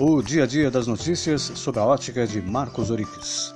O dia a dia das notícias sob a ótica de Marcos Oriques.